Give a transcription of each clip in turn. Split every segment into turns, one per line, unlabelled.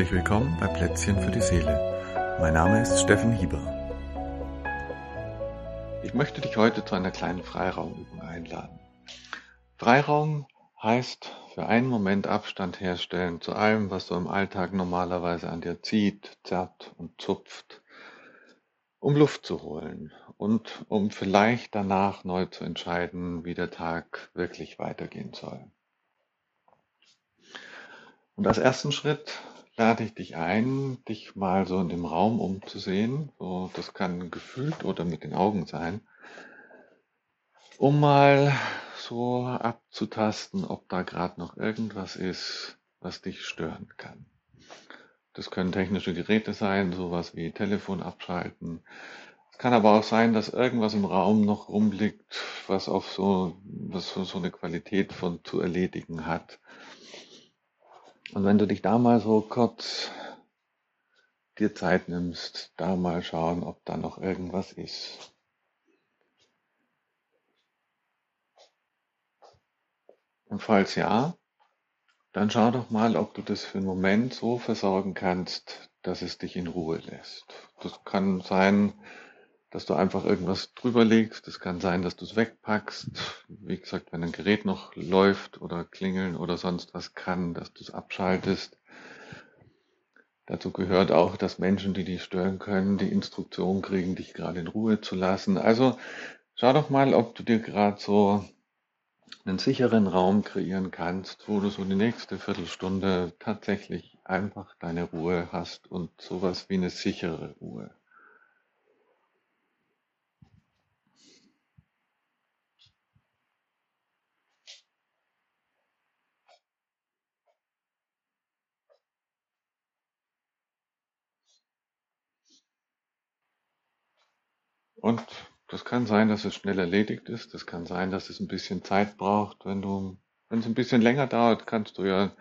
Herzlich willkommen bei Plätzchen für die Seele. Mein Name ist Steffen Hieber. Ich möchte dich heute zu einer kleinen Freiraumübung einladen. Freiraum heißt für einen Moment Abstand herstellen zu allem, was so im Alltag normalerweise an dir zieht, zerrt und zupft, um Luft zu holen und um vielleicht danach neu zu entscheiden, wie der Tag wirklich weitergehen soll. Und als ersten Schritt lade ich dich ein, dich mal so in dem Raum umzusehen. So, das kann gefühlt oder mit den Augen sein. Um mal so abzutasten, ob da gerade noch irgendwas ist, was dich stören kann. Das können technische Geräte sein, sowas wie Telefon abschalten. Es kann aber auch sein, dass irgendwas im Raum noch rumliegt, was auf so, was so eine Qualität von zu erledigen hat und wenn du dich da mal so kurz dir Zeit nimmst, da mal schauen, ob da noch irgendwas ist. Und falls ja, dann schau doch mal, ob du das für einen Moment so versorgen kannst, dass es dich in Ruhe lässt. Das kann sein, dass du einfach irgendwas drüber legst. Es kann sein, dass du es wegpackst. Wie gesagt, wenn ein Gerät noch läuft oder klingeln oder sonst was kann, dass du es abschaltest. Dazu gehört auch, dass Menschen, die dich stören können, die Instruktion kriegen, dich gerade in Ruhe zu lassen. Also schau doch mal, ob du dir gerade so einen sicheren Raum kreieren kannst, wo du so die nächste Viertelstunde tatsächlich einfach deine Ruhe hast und sowas wie eine sichere Ruhe. Und das kann sein, dass es schnell erledigt ist. Das kann sein, dass es ein bisschen Zeit braucht. Wenn du, wenn es ein bisschen länger dauert, kannst du ja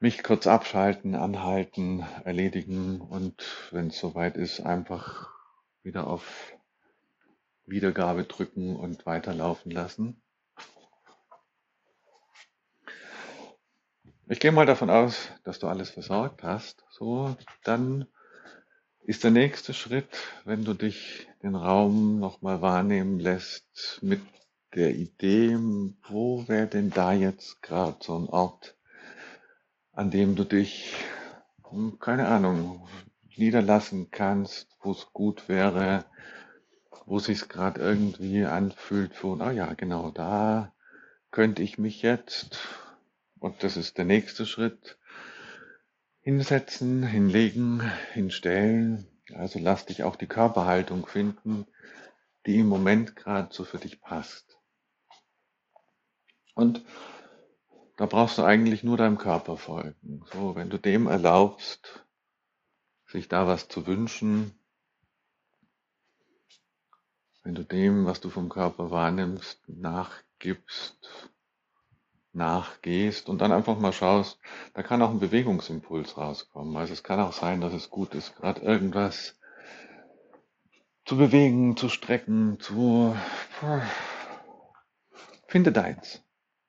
mich kurz abschalten, anhalten, erledigen und wenn es soweit ist, einfach wieder auf Wiedergabe drücken und weiterlaufen lassen. Ich gehe mal davon aus, dass du alles versorgt hast. So, dann ist der nächste Schritt, wenn du dich den Raum nochmal wahrnehmen lässt mit der Idee, wo wäre denn da jetzt gerade so ein Ort, an dem du dich, hm, keine Ahnung, niederlassen kannst, wo es gut wäre, wo sich gerade irgendwie anfühlt, wo, ah ja, genau, da könnte ich mich jetzt, und das ist der nächste Schritt, hinsetzen, hinlegen, hinstellen. Also lass dich auch die Körperhaltung finden, die im Moment gerade so für dich passt. Und da brauchst du eigentlich nur deinem Körper folgen. So, wenn du dem erlaubst, sich da was zu wünschen, wenn du dem, was du vom Körper wahrnimmst, nachgibst, nachgehst und dann einfach mal schaust, da kann auch ein Bewegungsimpuls rauskommen. Also es kann auch sein, dass es gut ist, gerade irgendwas zu bewegen, zu strecken, zu finde deins.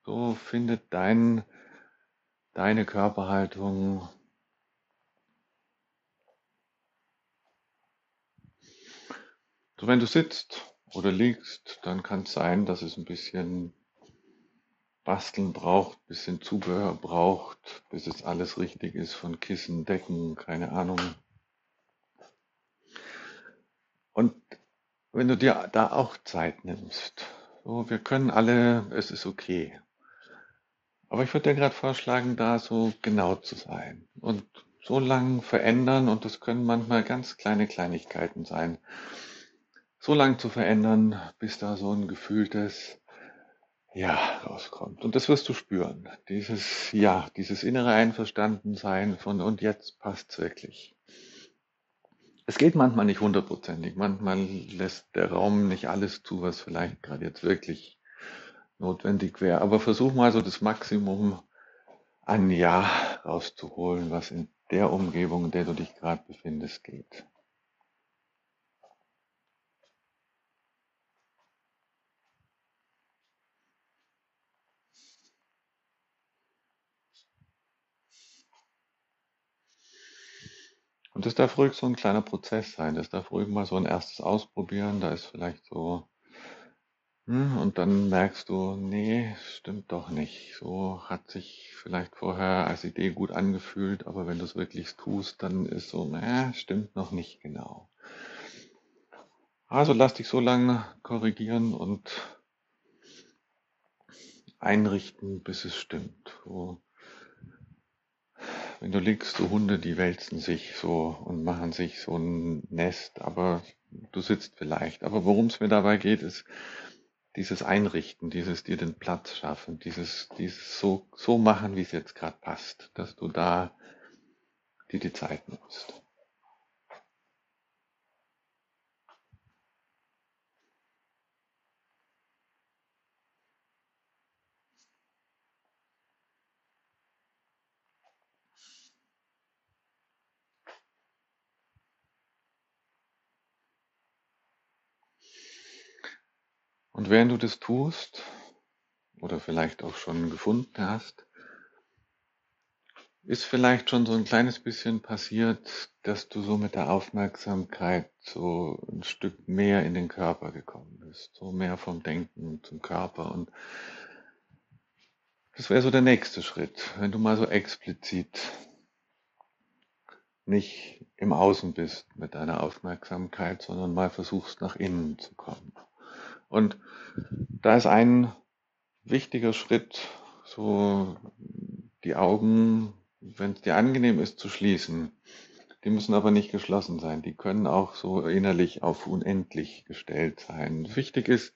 So finde dein, deine Körperhaltung. So wenn du sitzt oder liegst, dann kann es sein, dass es ein bisschen Basteln braucht, bisschen Zubehör braucht, bis es alles richtig ist von Kissen, Decken, keine Ahnung. Und wenn du dir da auch Zeit nimmst, so, wir können alle, es ist okay. Aber ich würde dir gerade vorschlagen, da so genau zu sein und so lang verändern, und das können manchmal ganz kleine Kleinigkeiten sein, so lang zu verändern, bis da so ein gefühltes ja, rauskommt. Und das wirst du spüren. Dieses, ja, dieses innere Einverstandensein von und jetzt passt's wirklich. Es geht manchmal nicht hundertprozentig. Manchmal lässt der Raum nicht alles zu, was vielleicht gerade jetzt wirklich notwendig wäre. Aber versuch mal so das Maximum an Ja rauszuholen, was in der Umgebung, in der du dich gerade befindest, geht. Und das darf ruhig so ein kleiner Prozess sein. Das darf ruhig mal so ein erstes Ausprobieren. Da ist vielleicht so, hm, und dann merkst du, nee, stimmt doch nicht. So hat sich vielleicht vorher als Idee gut angefühlt, aber wenn du es wirklich tust, dann ist so, äh, stimmt noch nicht genau. Also lass dich so lange korrigieren und einrichten, bis es stimmt. So, wenn du liegst, so Hunde, die wälzen sich so und machen sich so ein Nest, aber du sitzt vielleicht. Aber worum es mir dabei geht, ist dieses Einrichten, dieses dir den Platz schaffen, dieses, dieses so, so machen, wie es jetzt gerade passt, dass du da dir die Zeit nimmst. Und während du das tust, oder vielleicht auch schon gefunden hast, ist vielleicht schon so ein kleines bisschen passiert, dass du so mit der Aufmerksamkeit so ein Stück mehr in den Körper gekommen bist, so mehr vom Denken zum Körper. Und das wäre so der nächste Schritt, wenn du mal so explizit nicht im Außen bist mit deiner Aufmerksamkeit, sondern mal versuchst nach innen zu kommen. Und da ist ein wichtiger Schritt, so die Augen, wenn es dir angenehm ist, zu schließen. Die müssen aber nicht geschlossen sein. Die können auch so innerlich auf unendlich gestellt sein. Wichtig ist,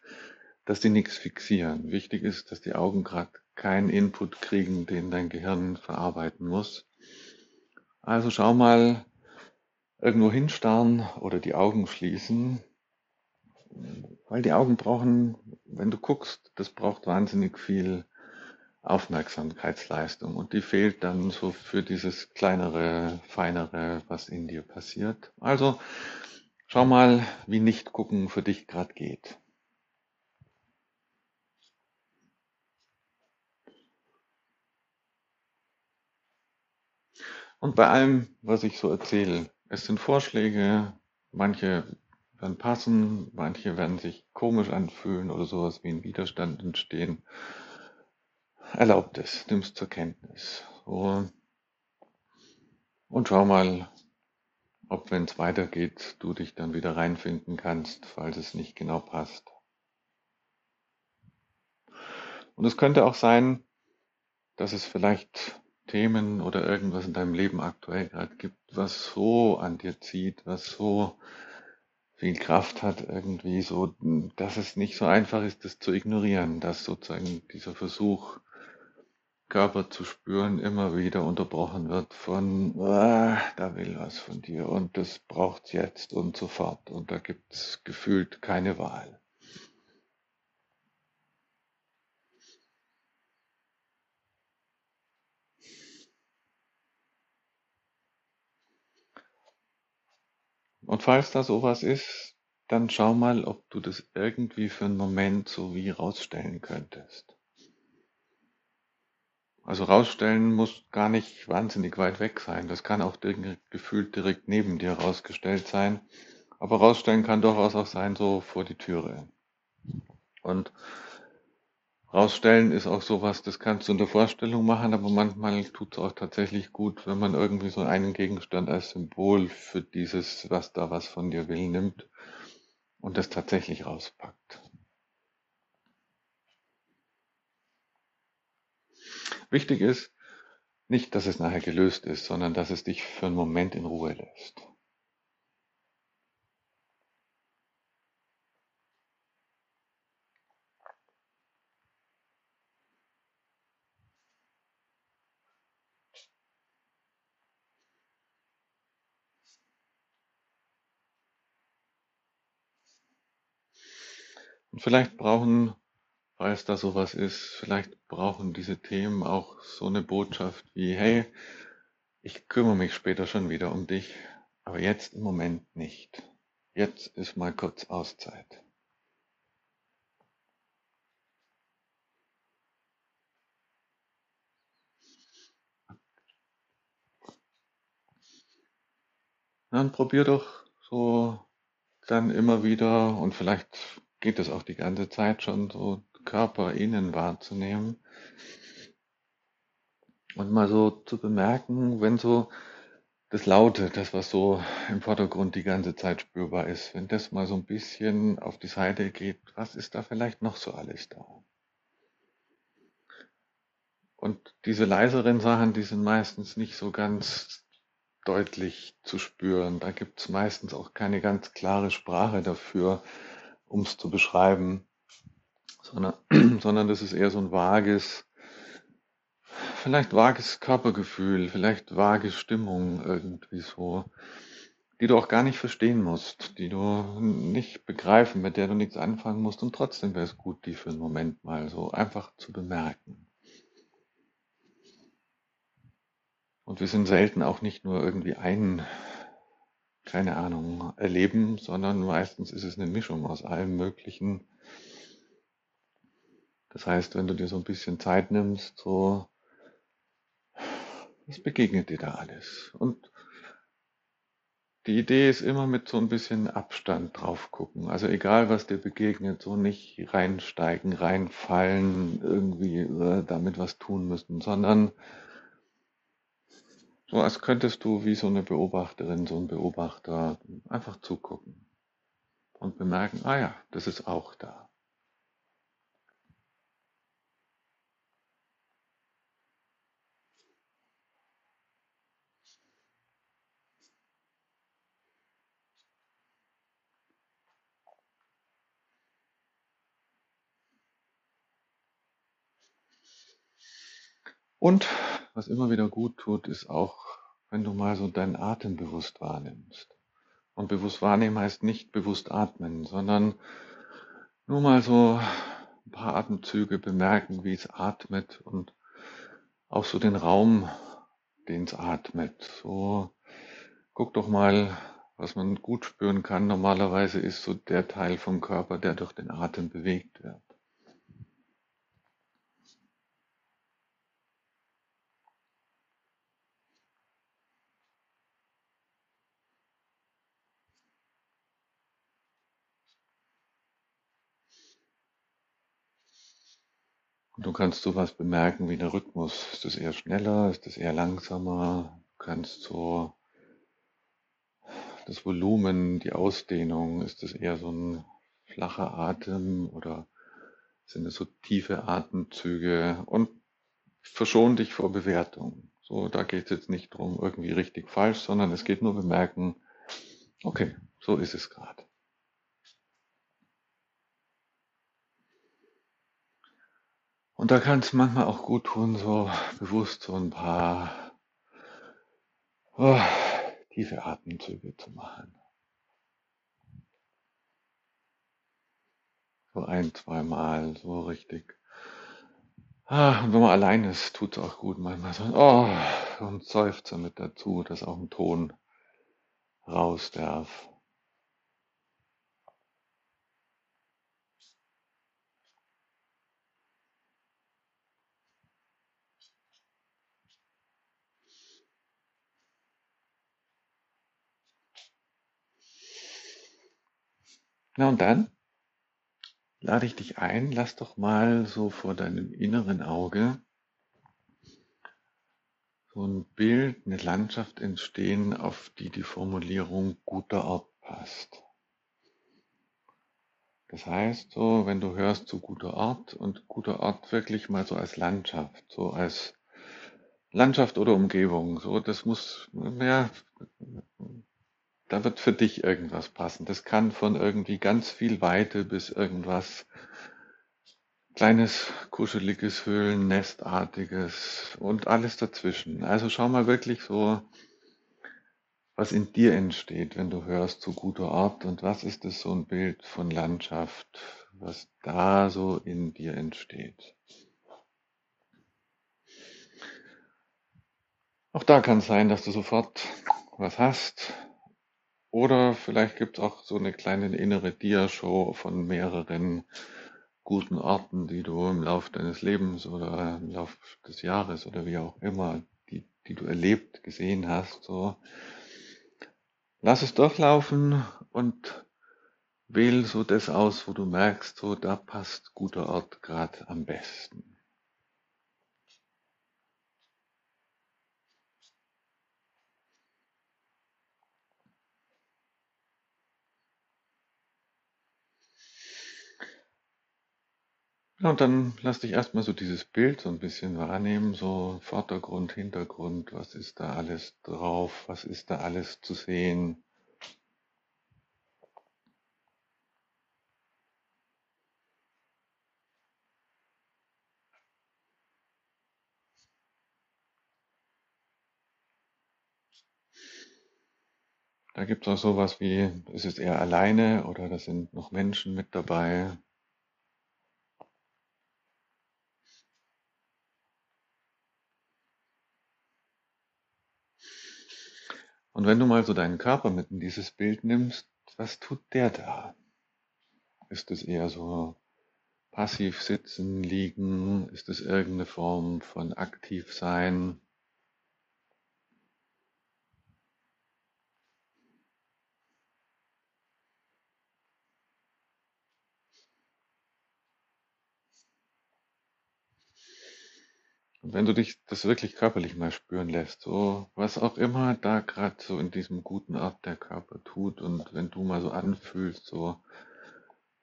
dass die nichts fixieren. Wichtig ist, dass die Augen gerade keinen Input kriegen, den dein Gehirn verarbeiten muss. Also schau mal irgendwo hinstarren oder die Augen schließen weil die Augen brauchen, wenn du guckst, das braucht wahnsinnig viel Aufmerksamkeitsleistung und die fehlt dann so für dieses kleinere, feinere, was in dir passiert. Also schau mal, wie nicht gucken für dich gerade geht. Und bei allem, was ich so erzähle, es sind Vorschläge, manche dann passen, manche werden sich komisch anfühlen oder sowas wie ein Widerstand entstehen. Erlaubt es, nimm es zur Kenntnis. So. Und schau mal, ob wenn es weitergeht, du dich dann wieder reinfinden kannst, falls es nicht genau passt. Und es könnte auch sein, dass es vielleicht Themen oder irgendwas in deinem Leben aktuell gerade gibt, was so an dir zieht, was so viel Kraft hat, irgendwie so, dass es nicht so einfach ist, das zu ignorieren, dass sozusagen dieser Versuch, Körper zu spüren, immer wieder unterbrochen wird von, ah, da will was von dir und das braucht's jetzt und sofort und da gibt's gefühlt keine Wahl. Und falls da sowas ist, dann schau mal, ob du das irgendwie für einen Moment so wie rausstellen könntest. Also rausstellen muss gar nicht wahnsinnig weit weg sein. Das kann auch gefühlt direkt neben dir rausgestellt sein. Aber rausstellen kann durchaus auch sein, so vor die Türe. Und Rausstellen ist auch sowas, das kannst du in der Vorstellung machen, aber manchmal tut es auch tatsächlich gut, wenn man irgendwie so einen Gegenstand als Symbol für dieses, was da was von dir will, nimmt und das tatsächlich rauspackt. Wichtig ist nicht, dass es nachher gelöst ist, sondern dass es dich für einen Moment in Ruhe lässt. Und vielleicht brauchen, falls da sowas ist, vielleicht brauchen diese Themen auch so eine Botschaft wie, hey, ich kümmere mich später schon wieder um dich, aber jetzt im Moment nicht. Jetzt ist mal kurz Auszeit. Dann probier doch so dann immer wieder und vielleicht geht es auch die ganze Zeit schon so Körper innen wahrzunehmen und mal so zu bemerken, wenn so das Laute, das was so im Vordergrund die ganze Zeit spürbar ist, wenn das mal so ein bisschen auf die Seite geht, was ist da vielleicht noch so alles da? Und diese leiseren Sachen, die sind meistens nicht so ganz deutlich zu spüren. Da gibt es meistens auch keine ganz klare Sprache dafür, um es zu beschreiben, sondern, sondern das ist eher so ein vages, vielleicht vages Körpergefühl, vielleicht vage Stimmung irgendwie so, die du auch gar nicht verstehen musst, die du nicht begreifen, mit der du nichts anfangen musst und trotzdem wäre es gut, die für einen Moment mal so einfach zu bemerken. Und wir sind selten auch nicht nur irgendwie ein, keine Ahnung, erleben, sondern meistens ist es eine Mischung aus allem Möglichen. Das heißt, wenn du dir so ein bisschen Zeit nimmst, so, was begegnet dir da alles? Und die Idee ist immer mit so ein bisschen Abstand drauf gucken. Also egal, was dir begegnet, so nicht reinsteigen, reinfallen, irgendwie äh, damit was tun müssen, sondern so als könntest du wie so eine Beobachterin, so ein Beobachter einfach zugucken und bemerken, ah ja, das ist auch da. Und was immer wieder gut tut, ist auch, wenn du mal so deinen Atem bewusst wahrnimmst. Und bewusst wahrnehmen heißt nicht bewusst atmen, sondern nur mal so ein paar Atemzüge bemerken, wie es atmet und auch so den Raum, den es atmet. So, guck doch mal, was man gut spüren kann. Normalerweise ist so der Teil vom Körper, der durch den Atem bewegt wird. Du kannst sowas bemerken wie der Rhythmus. Ist es eher schneller? Ist es eher langsamer? Du kannst so das Volumen, die Ausdehnung, ist es eher so ein flacher Atem oder sind es so tiefe Atemzüge? Und verschon dich vor Bewertung. So, da geht es jetzt nicht drum irgendwie richtig falsch, sondern es geht nur bemerken, okay, so ist es gerade. Und da kann es manchmal auch gut tun, so bewusst so ein paar oh, tiefe Atemzüge zu machen. So ein, zweimal, so richtig. Ah, und wenn man allein ist, tut es auch gut manchmal so, oh, ein Seufzer mit dazu, dass auch ein Ton raus darf. Na und dann lade ich dich ein, lass doch mal so vor deinem inneren Auge so ein Bild, eine Landschaft entstehen, auf die die Formulierung guter Ort passt. Das heißt, so, wenn du hörst so guter Ort und guter Ort wirklich mal so als Landschaft, so als Landschaft oder Umgebung, so, das muss, ja, da wird für dich irgendwas passen. Das kann von irgendwie ganz viel Weite bis irgendwas kleines, kuscheliges Höhlen, Nestartiges und alles dazwischen. Also schau mal wirklich so, was in dir entsteht, wenn du hörst, so guter Ort und was ist es so ein Bild von Landschaft, was da so in dir entsteht. Auch da kann es sein, dass du sofort was hast, oder vielleicht gibt es auch so eine kleine innere Dia-Show von mehreren guten Orten, die du im Laufe deines Lebens oder im Laufe des Jahres oder wie auch immer, die, die du erlebt, gesehen hast, so. Lass es durchlaufen und wähl so das aus, wo du merkst, so da passt guter Ort gerade am besten. Ja, und dann lass dich erstmal so dieses Bild so ein bisschen wahrnehmen, so Vordergrund, Hintergrund, was ist da alles drauf, was ist da alles zu sehen. Da gibt es auch sowas wie, ist es eher alleine oder da sind noch Menschen mit dabei. Und wenn du mal so deinen Körper mit in dieses Bild nimmst, was tut der da? Ist es eher so passiv sitzen, liegen? Ist es irgendeine Form von aktiv sein? Und wenn du dich das wirklich körperlich mal spüren lässt, so was auch immer da gerade so in diesem guten Ort der Körper tut und wenn du mal so anfühlst, so,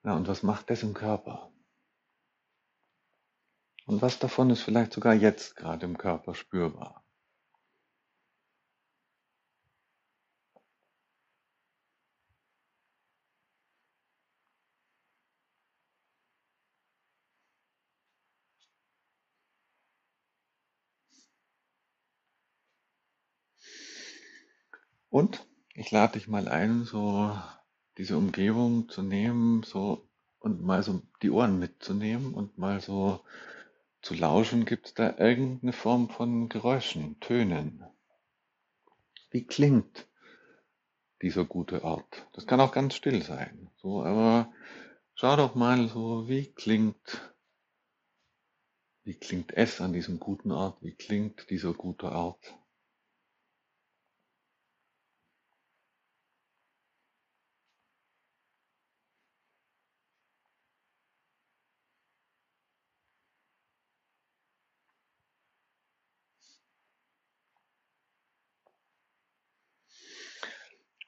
na und was macht das im Körper? Und was davon ist vielleicht sogar jetzt gerade im Körper spürbar? Und ich lade dich mal ein, so diese Umgebung zu nehmen, so und mal so die Ohren mitzunehmen und mal so zu lauschen. Gibt es da irgendeine Form von Geräuschen, Tönen? Wie klingt dieser gute Ort? Das kann auch ganz still sein. So, aber schau doch mal so, wie klingt, wie klingt es an diesem guten Ort? Wie klingt dieser gute Ort?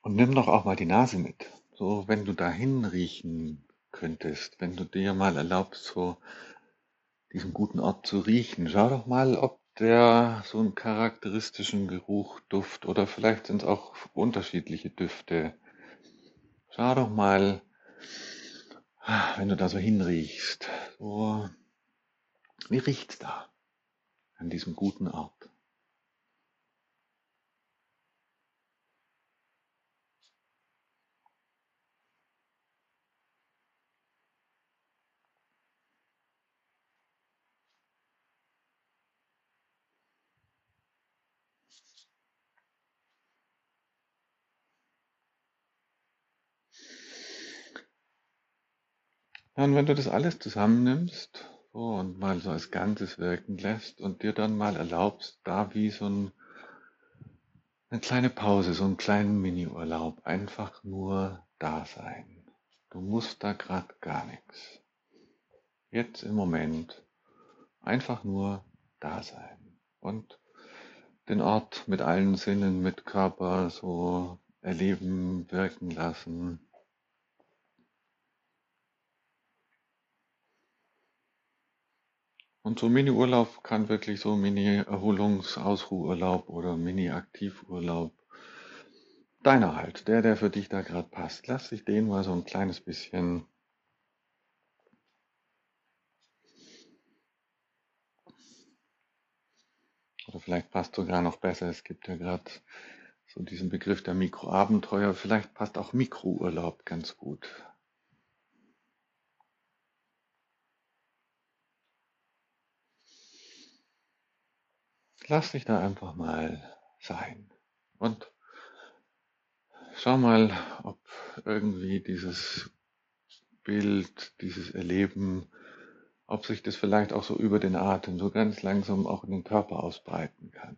Und nimm doch auch mal die Nase mit. So, wenn du dahin riechen könntest, wenn du dir mal erlaubst, so diesen guten Ort zu riechen, schau doch mal, ob der so einen charakteristischen Geruch, Duft oder vielleicht sind es auch unterschiedliche Düfte. Schau doch mal, wenn du da so hinriechst, so, wie riecht's da an diesem guten Ort? Ja, und wenn du das alles zusammennimmst so, und mal so als Ganzes wirken lässt und dir dann mal erlaubst, da wie so ein, eine kleine Pause, so einen kleinen Mini-Urlaub, einfach nur da sein. Du musst da gerade gar nichts. Jetzt im Moment einfach nur da sein und den Ort mit allen Sinnen, mit Körper so erleben, wirken lassen. Und so Mini-Urlaub kann wirklich so Mini-Erholungs-Ausruhurlaub oder Mini-Aktivurlaub deiner halt, der, der für dich da gerade passt. Lass dich den mal so ein kleines bisschen oder vielleicht passt sogar noch besser, es gibt ja gerade so diesen Begriff der Mikroabenteuer, vielleicht passt auch Mikrourlaub ganz gut. Lass dich da einfach mal sein. Und schau mal, ob irgendwie dieses Bild, dieses Erleben, ob sich das vielleicht auch so über den Atem so ganz langsam auch in den Körper ausbreiten kann.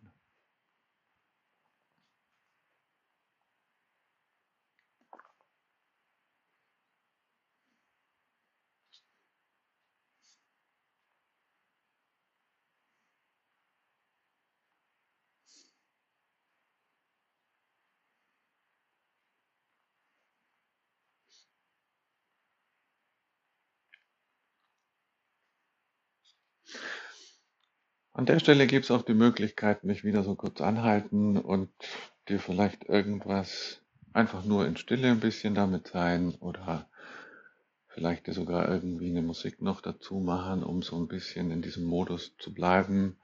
An der Stelle gibt es auch die Möglichkeit, mich wieder so kurz anhalten und dir vielleicht irgendwas einfach nur in Stille ein bisschen damit sein oder vielleicht dir sogar irgendwie eine Musik noch dazu machen, um so ein bisschen in diesem Modus zu bleiben.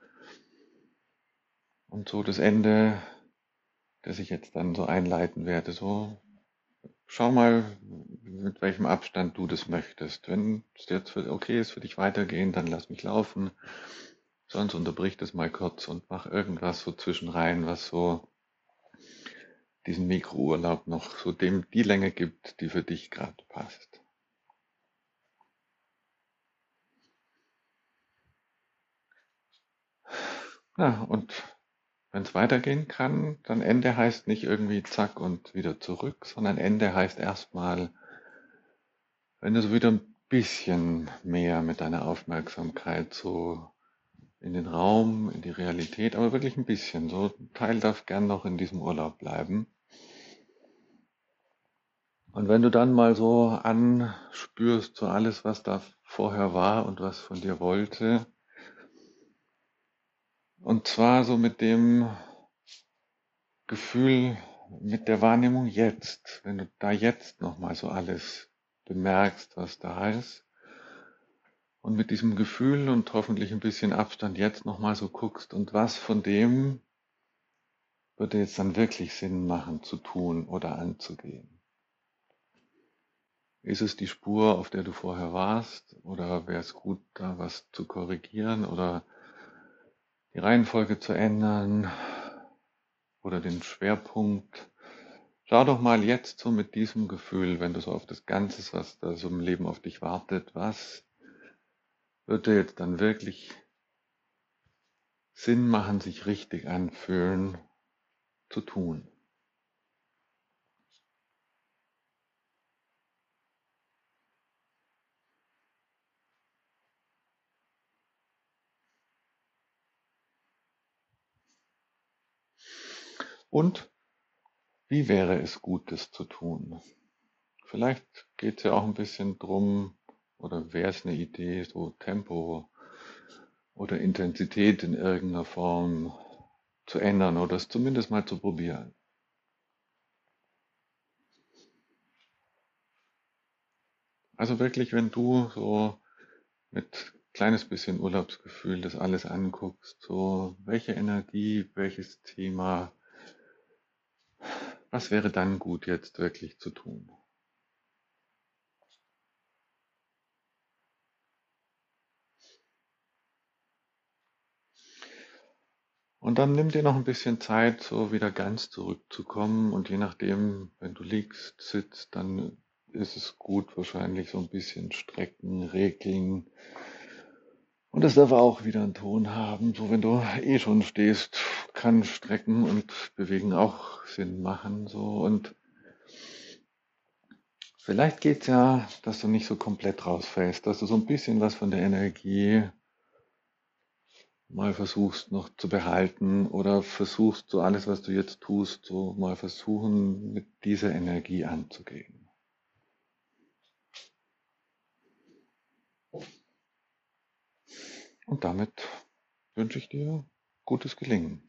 Und so das Ende, das ich jetzt dann so einleiten werde, so schau mal, mit welchem Abstand du das möchtest. Wenn es jetzt okay ist für dich weitergehen, dann lass mich laufen. Sonst unterbrich das mal kurz und mach irgendwas so zwischenrein, was so diesen Mikrourlaub noch so dem die Länge gibt, die für dich gerade passt. Ja, und wenn es weitergehen kann, dann Ende heißt nicht irgendwie zack und wieder zurück, sondern Ende heißt erstmal, wenn du so wieder ein bisschen mehr mit deiner Aufmerksamkeit so in den Raum, in die Realität, aber wirklich ein bisschen. So ein Teil darf gern noch in diesem Urlaub bleiben. Und wenn du dann mal so anspürst, so alles, was da vorher war und was von dir wollte, und zwar so mit dem Gefühl, mit der Wahrnehmung jetzt, wenn du da jetzt nochmal so alles bemerkst, was da ist, und mit diesem Gefühl und hoffentlich ein bisschen Abstand jetzt nochmal so guckst und was von dem würde jetzt dann wirklich Sinn machen zu tun oder anzugehen. Ist es die Spur, auf der du vorher warst, oder wäre es gut, da was zu korrigieren oder die Reihenfolge zu ändern oder den Schwerpunkt. Schau doch mal jetzt so mit diesem Gefühl, wenn du so auf das Ganze, was da so im Leben auf dich wartet, was würde jetzt dann wirklich Sinn machen, sich richtig anfühlen, zu tun. Und wie wäre es gut, das zu tun? Vielleicht geht es ja auch ein bisschen drum, oder wäre es eine Idee, so Tempo oder Intensität in irgendeiner Form zu ändern oder es zumindest mal zu probieren. Also wirklich, wenn du so mit kleines bisschen Urlaubsgefühl das alles anguckst, so welche Energie, welches Thema was wäre dann gut jetzt wirklich zu tun? Und dann nimm dir noch ein bisschen Zeit, so wieder ganz zurückzukommen. Und je nachdem, wenn du liegst, sitzt, dann ist es gut, wahrscheinlich so ein bisschen strecken, regeln, und das darf auch wieder einen Ton haben. So, wenn du eh schon stehst, kann Strecken und Bewegen auch Sinn machen. So, und vielleicht geht's ja, dass du nicht so komplett rausfällst, dass du so ein bisschen was von der Energie mal versuchst noch zu behalten oder versuchst so alles, was du jetzt tust, so mal versuchen, mit dieser Energie anzugehen. Und damit wünsche ich dir gutes Gelingen.